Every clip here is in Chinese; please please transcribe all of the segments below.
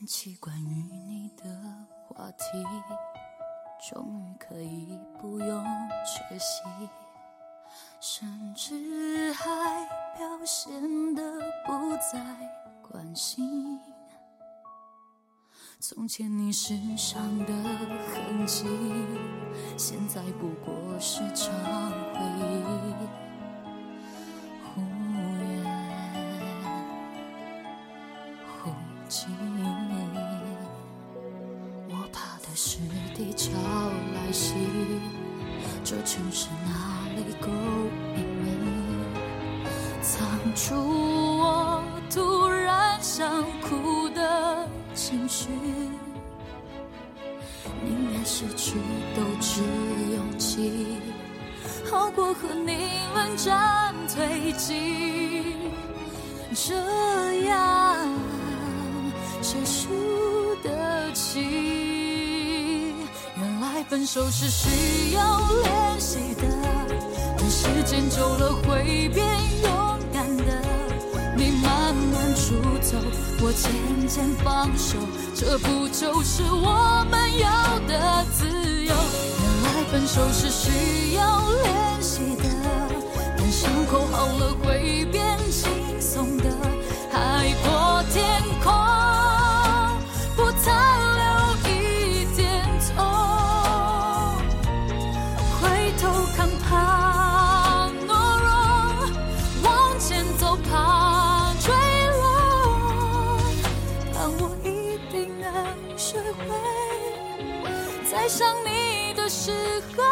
谈起关于你的话题，终于可以不用缺席，甚至还表现得不再关心。从前你身上的痕迹，现在不过是场回忆。战推进。这样谁输得起？原来分手是需要练习的，等时间久了会变勇敢的。你慢慢出走，我渐渐放手，这不就是我们要的自由？原来分手是需要练习的，伤口好了会变轻松的。海阔天空，不残留一点痛。回头看怕懦弱，往前走怕坠落。但我一定能学会，在想你的时候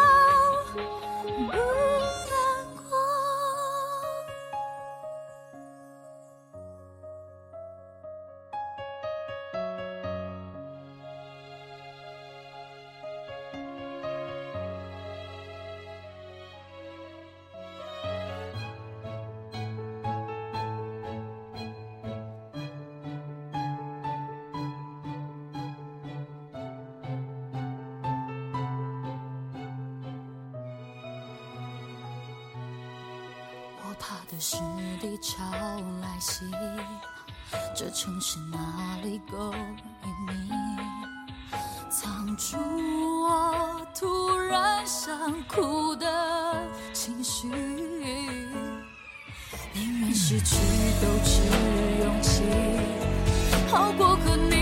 的是地潮来袭，这城市哪里够隐秘，藏住我突然想哭的情绪。宁愿失去斗志勇气，好过和你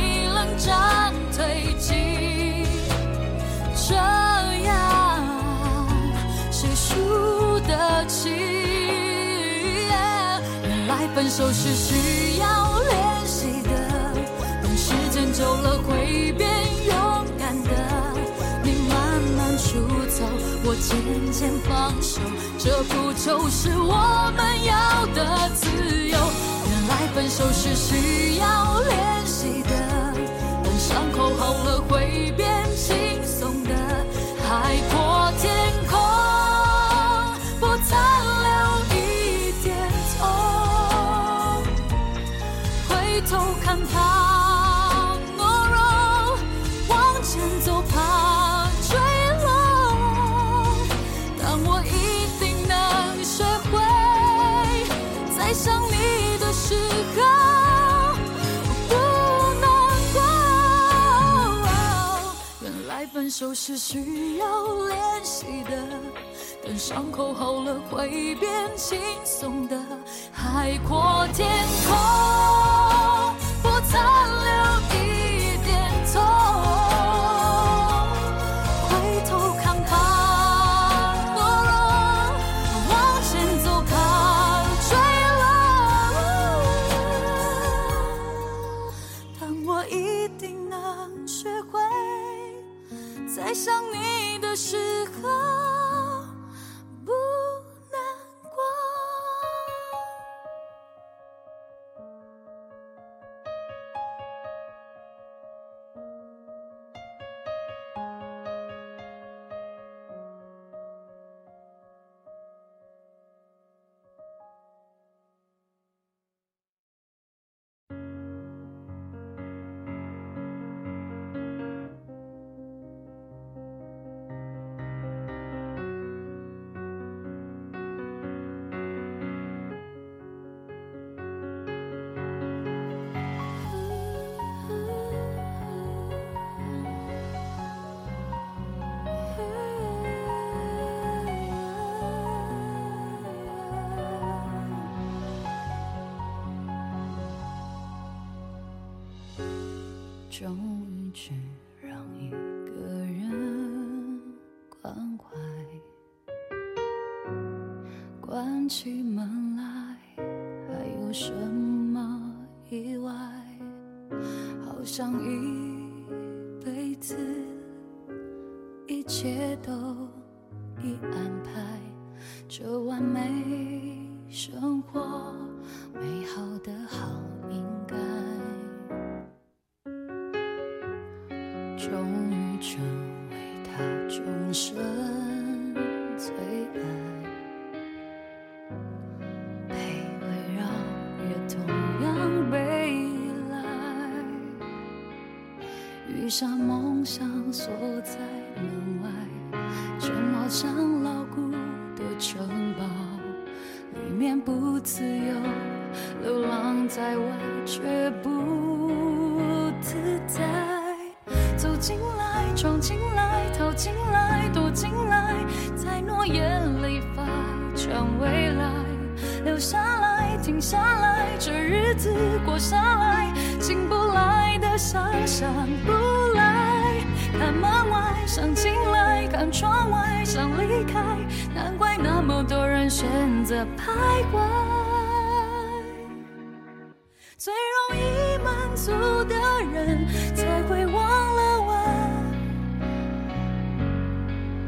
手是需要练习的，等时间久了会变勇敢的。你慢慢出走，我渐渐放手，这不就是我们要的手是需要练习的，等伤口好了会变轻松的。海阔天空，终于只让一个人关怀，关起门来还有什么意外？好像一辈子一切都已安排，这完美生活美好的好应该。选择徘徊。最容易满足的人，才会忘了问。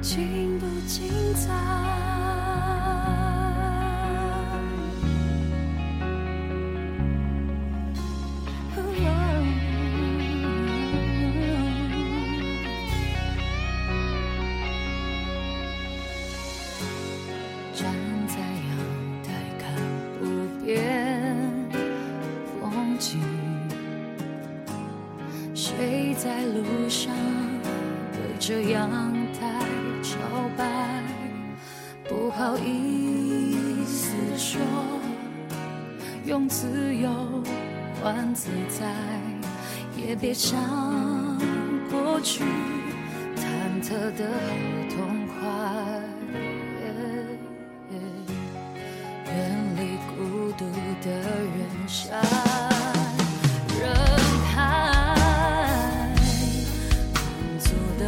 精不精彩？自由换自在，也别想过去，忐忑的好痛快。远离孤独的人山人海，满足的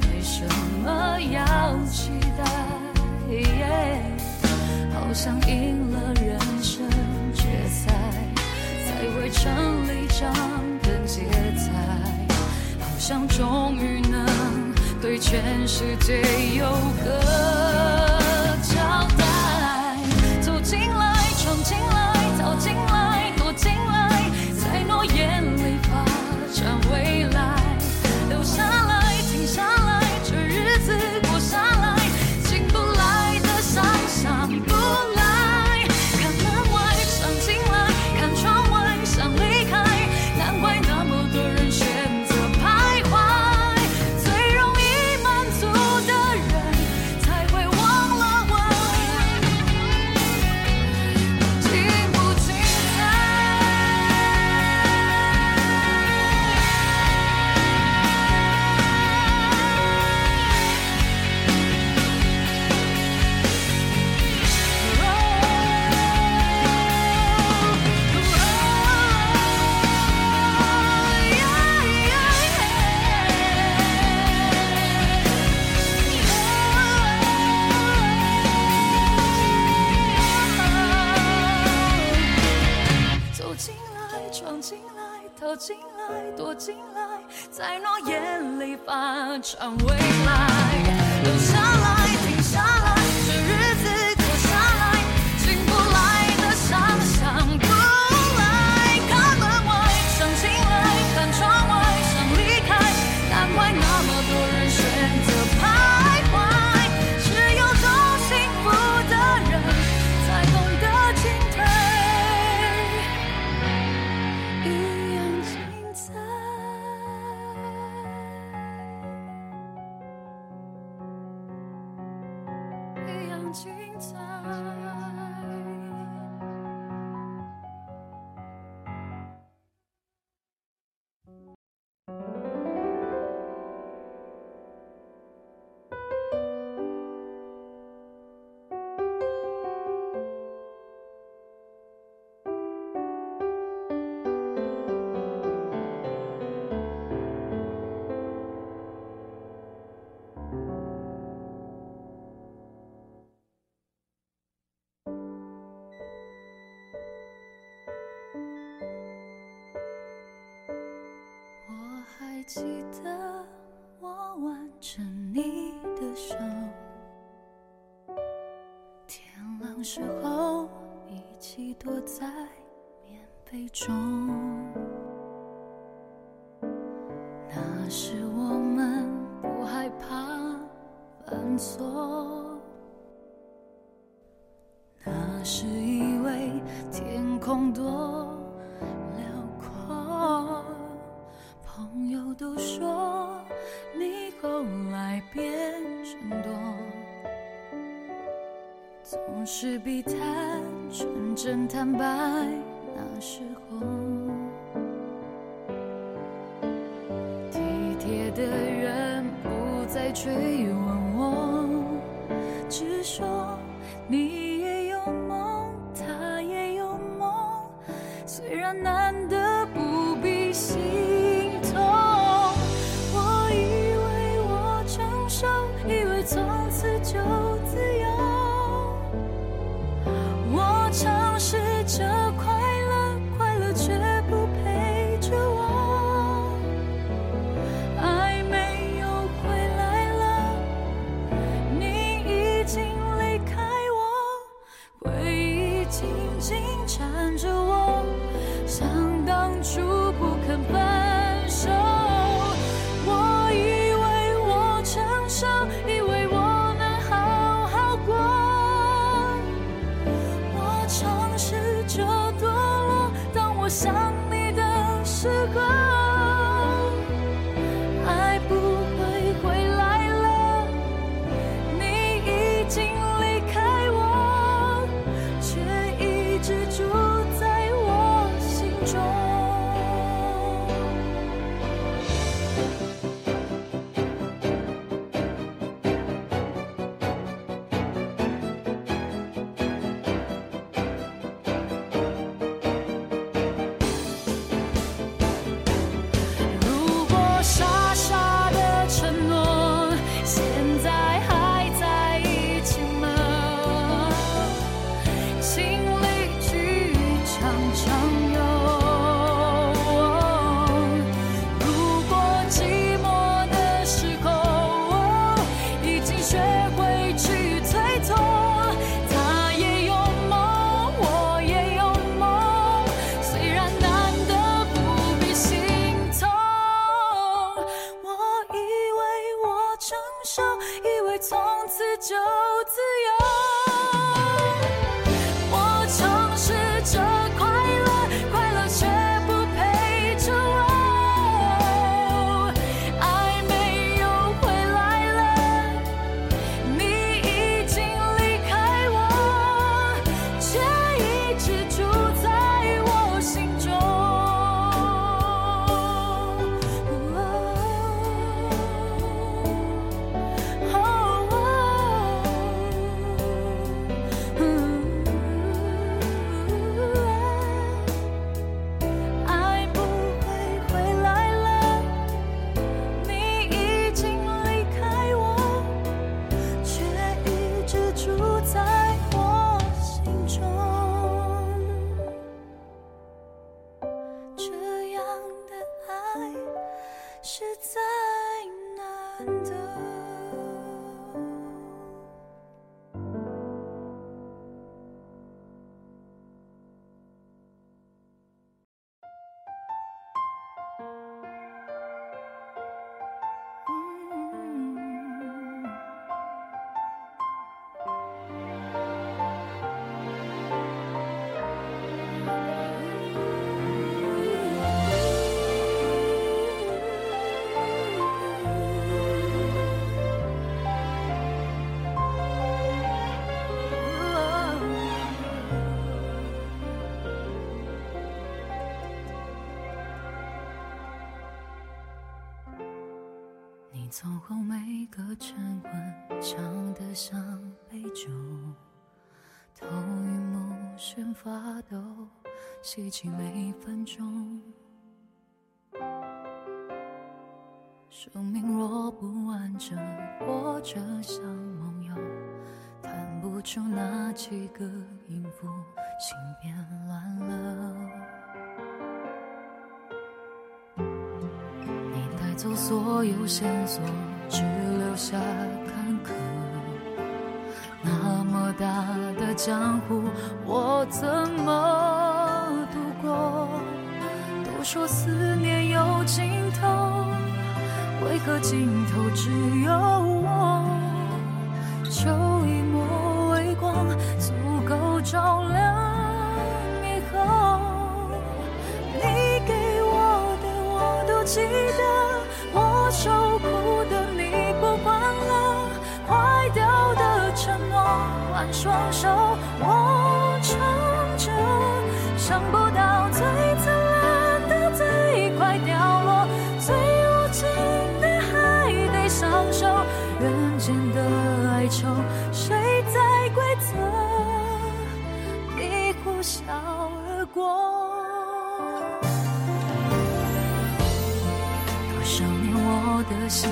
没什么要期待，好像一。全世界有个。much I'm waiting. 时候一起躲在棉被中。追走后每个晨昏，唱得像杯酒，头晕目眩发抖，吸气每分钟。生命若不完整，活着像梦游，弹不出那几个音符，心变乱了。走所有线索，只留下坎坷。那么大的江湖，我怎么度过？都说思念有尽头，为何尽头只有双手我撑着，想不到最灿烂的最快掉落，最无情的还得相守，人间的哀愁谁在规则你呼啸而过？多少年我的心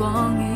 光阴。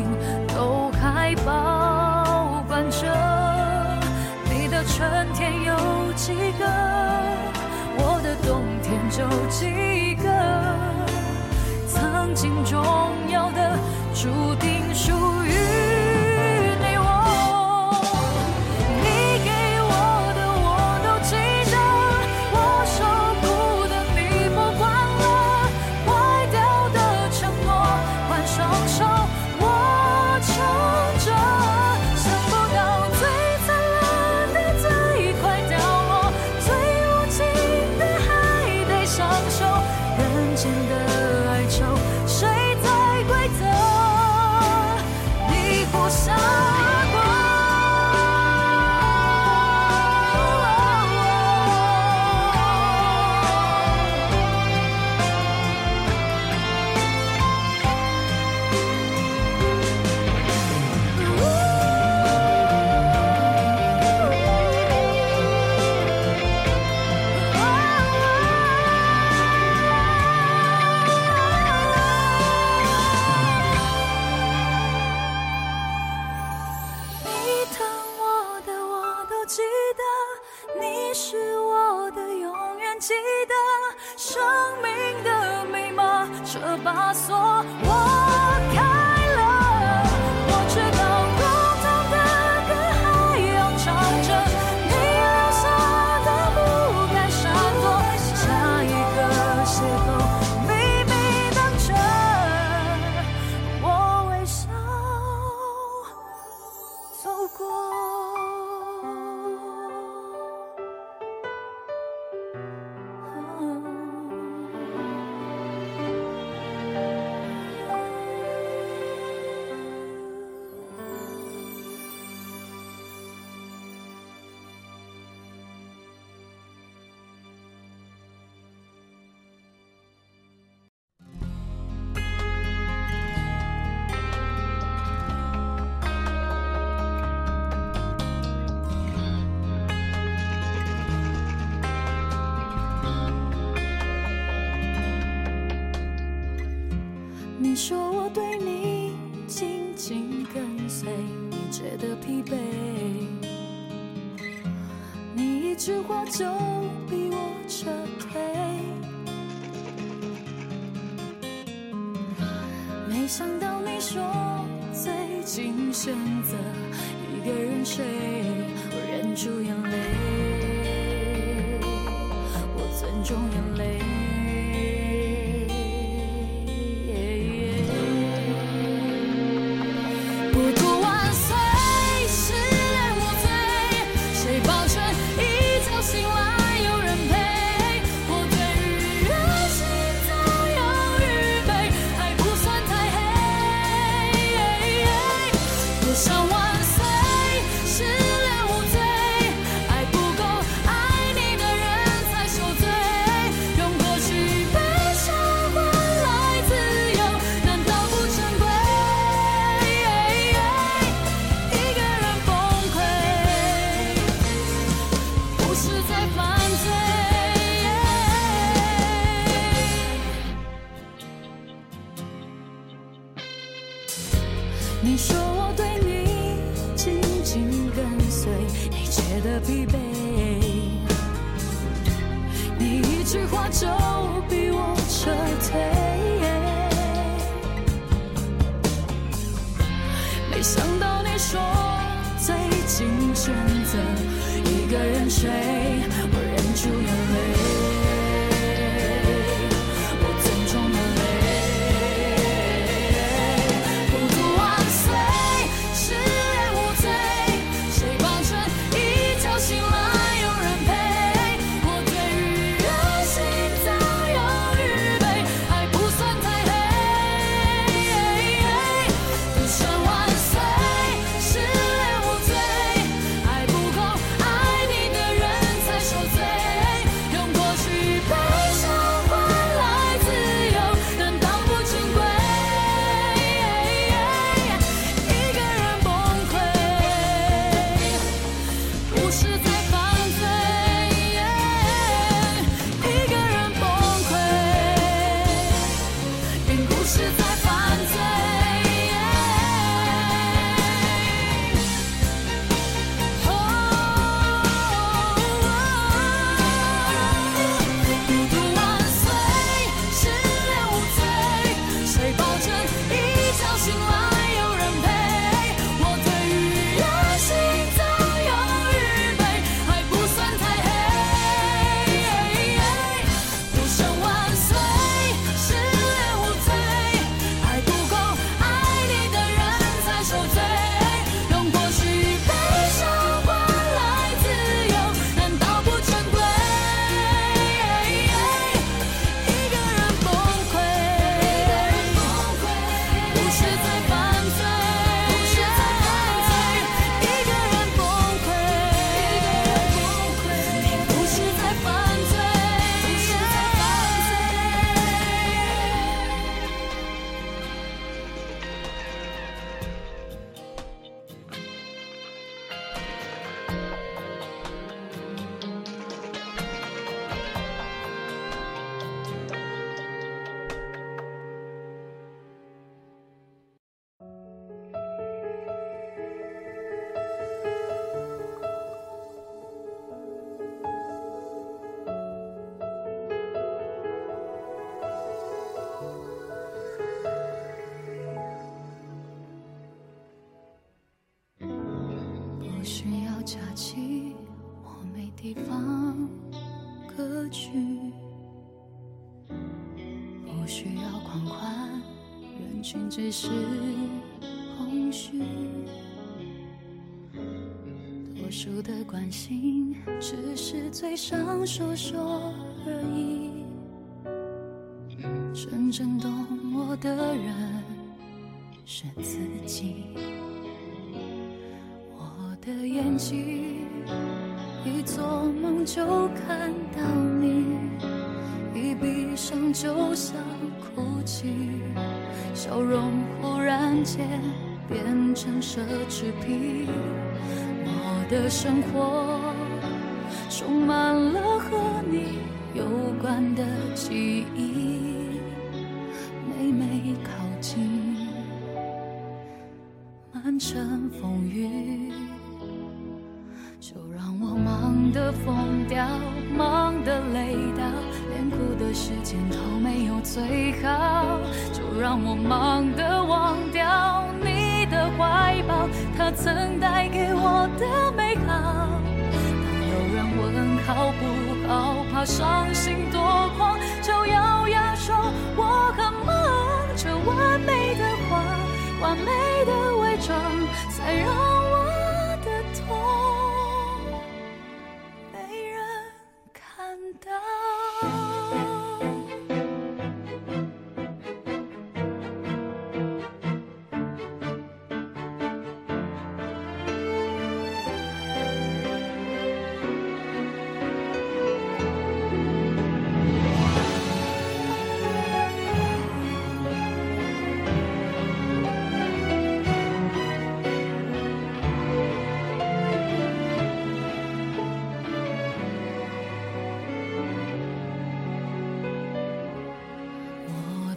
锁我看话就逼我撤退没想到你说最近选择一个人睡我忍住眼泪我尊重眼泪。你说我对你紧紧跟随你觉得疲惫你一句话就逼我撤退。没想到你说最近选择一个人睡。只是空虚。多数的关心，只是嘴上说说而已。真正懂我的人是自己，我的眼睛。一做梦就看到你，一闭上就想哭泣，笑容忽然间变成奢侈品。我的生活充满了和你有关的记忆，每每靠近，满城风雨。的疯掉，忙的累到，的时间都没有最好。就让我忙的忘掉你的怀抱，他曾带给我的美好。当有人问好不好，怕伤心多狂，就咬牙说我很忙。这完美的谎，完美的伪装，才让我。的痛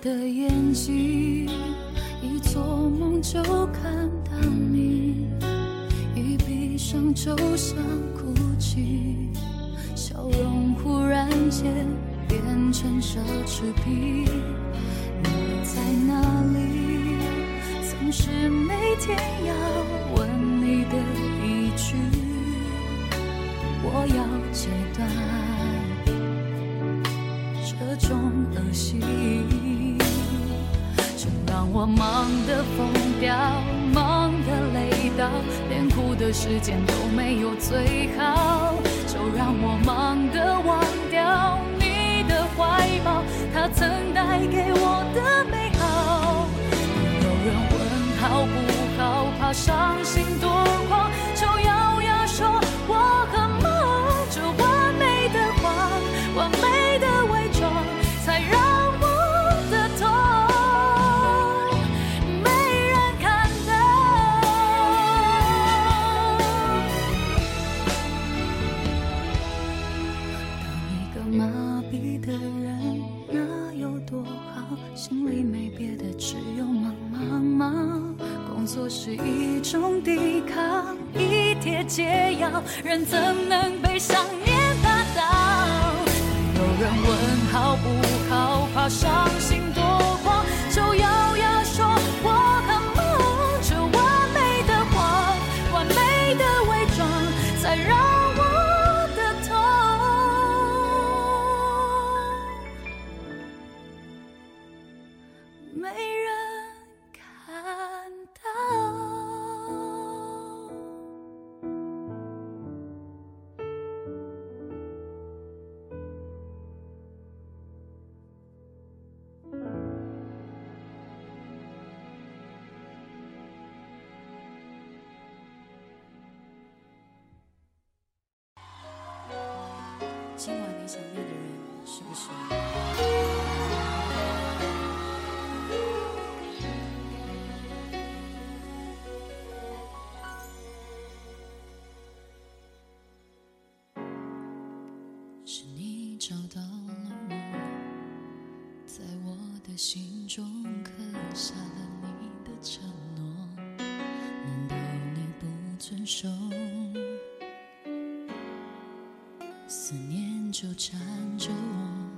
的眼睛一做梦就看到你一闭上就想哭泣笑容忽然间变成奢侈品。连哭的时间都没有最好就让我忙的忘掉你的怀抱它曾带给我的美好有人问好不好怕伤心人怎能被想念打倒？有人问好不好怕伤心心中刻下了你的承诺难道你不遵守？思念纠缠着我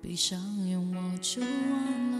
闭上眼我就忘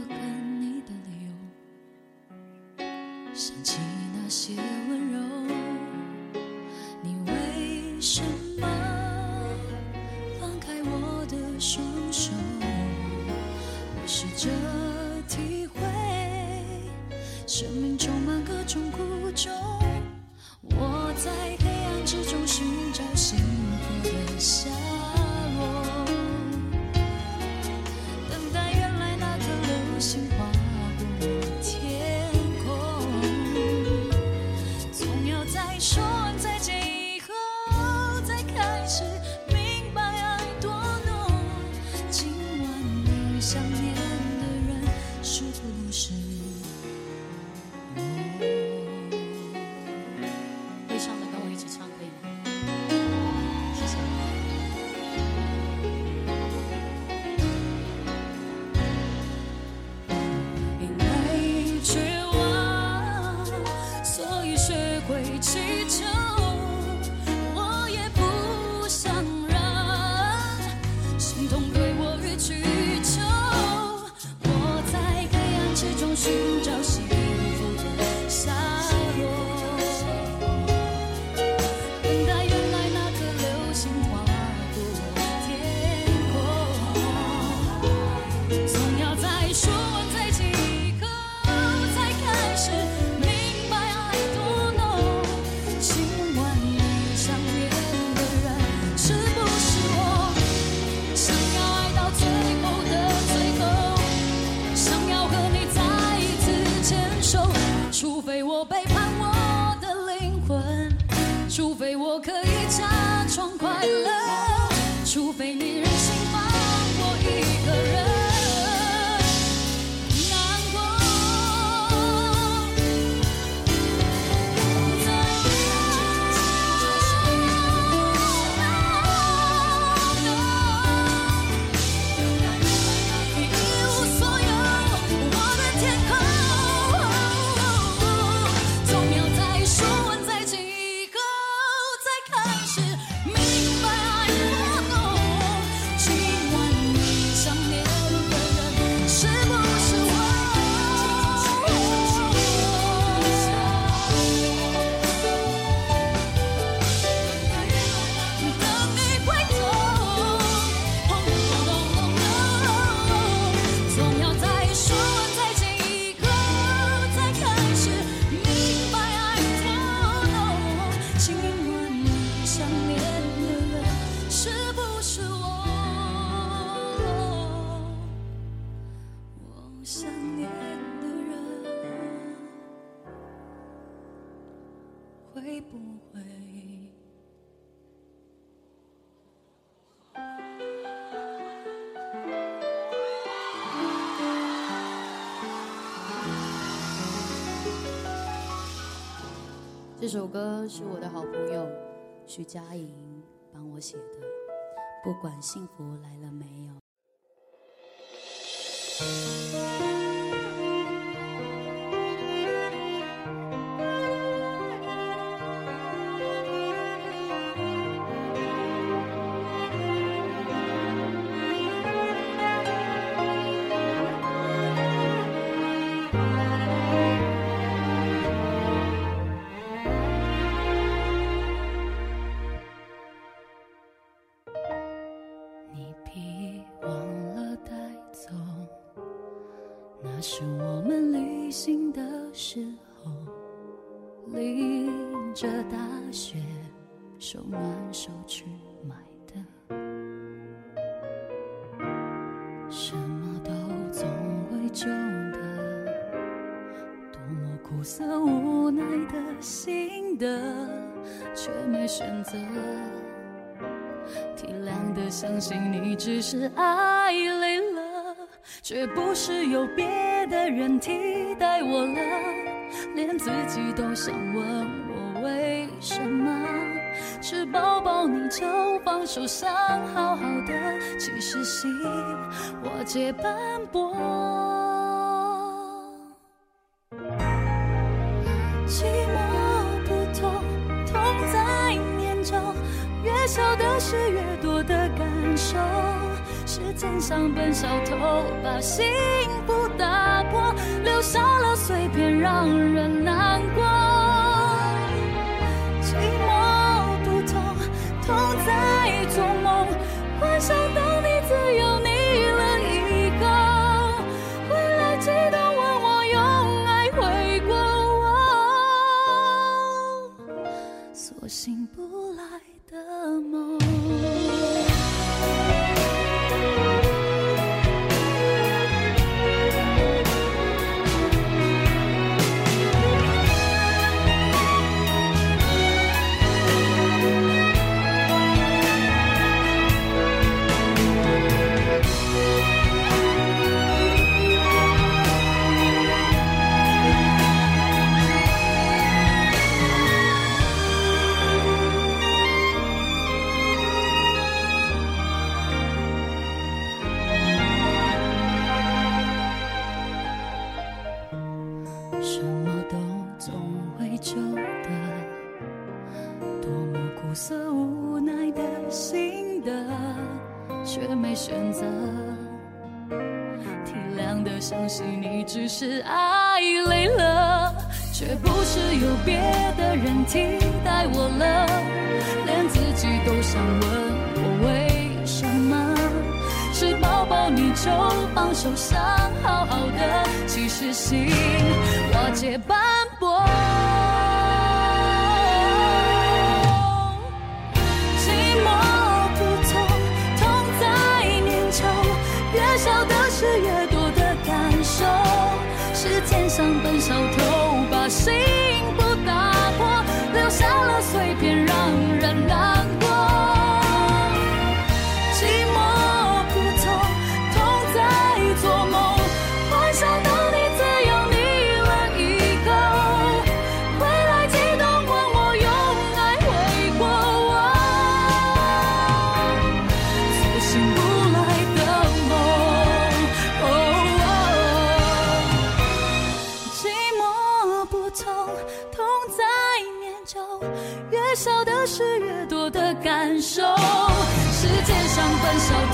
这首歌是我的好朋友徐佳莹帮我写的，不管幸福来了没有。手挽手去买的，什么都从未旧的，多么苦涩无奈的心得，却没选择，体谅的相信你只是爱累了，却不是有别的人替代我了，连自己都想问。放手，想好好的，其实心我皆斑驳。寂寞不痛，痛在念旧，越小的事越多的。感受，时间像本小偷，把幸福打破，留下了碎片，让人难过。幻想旧的多么苦涩无奈的心得却没选择体谅的相信你只是爱累了却不是有别的人替代我了。连自己都想问我为什么？是抱抱你就放手想好好的其实心瓦解吧小偷。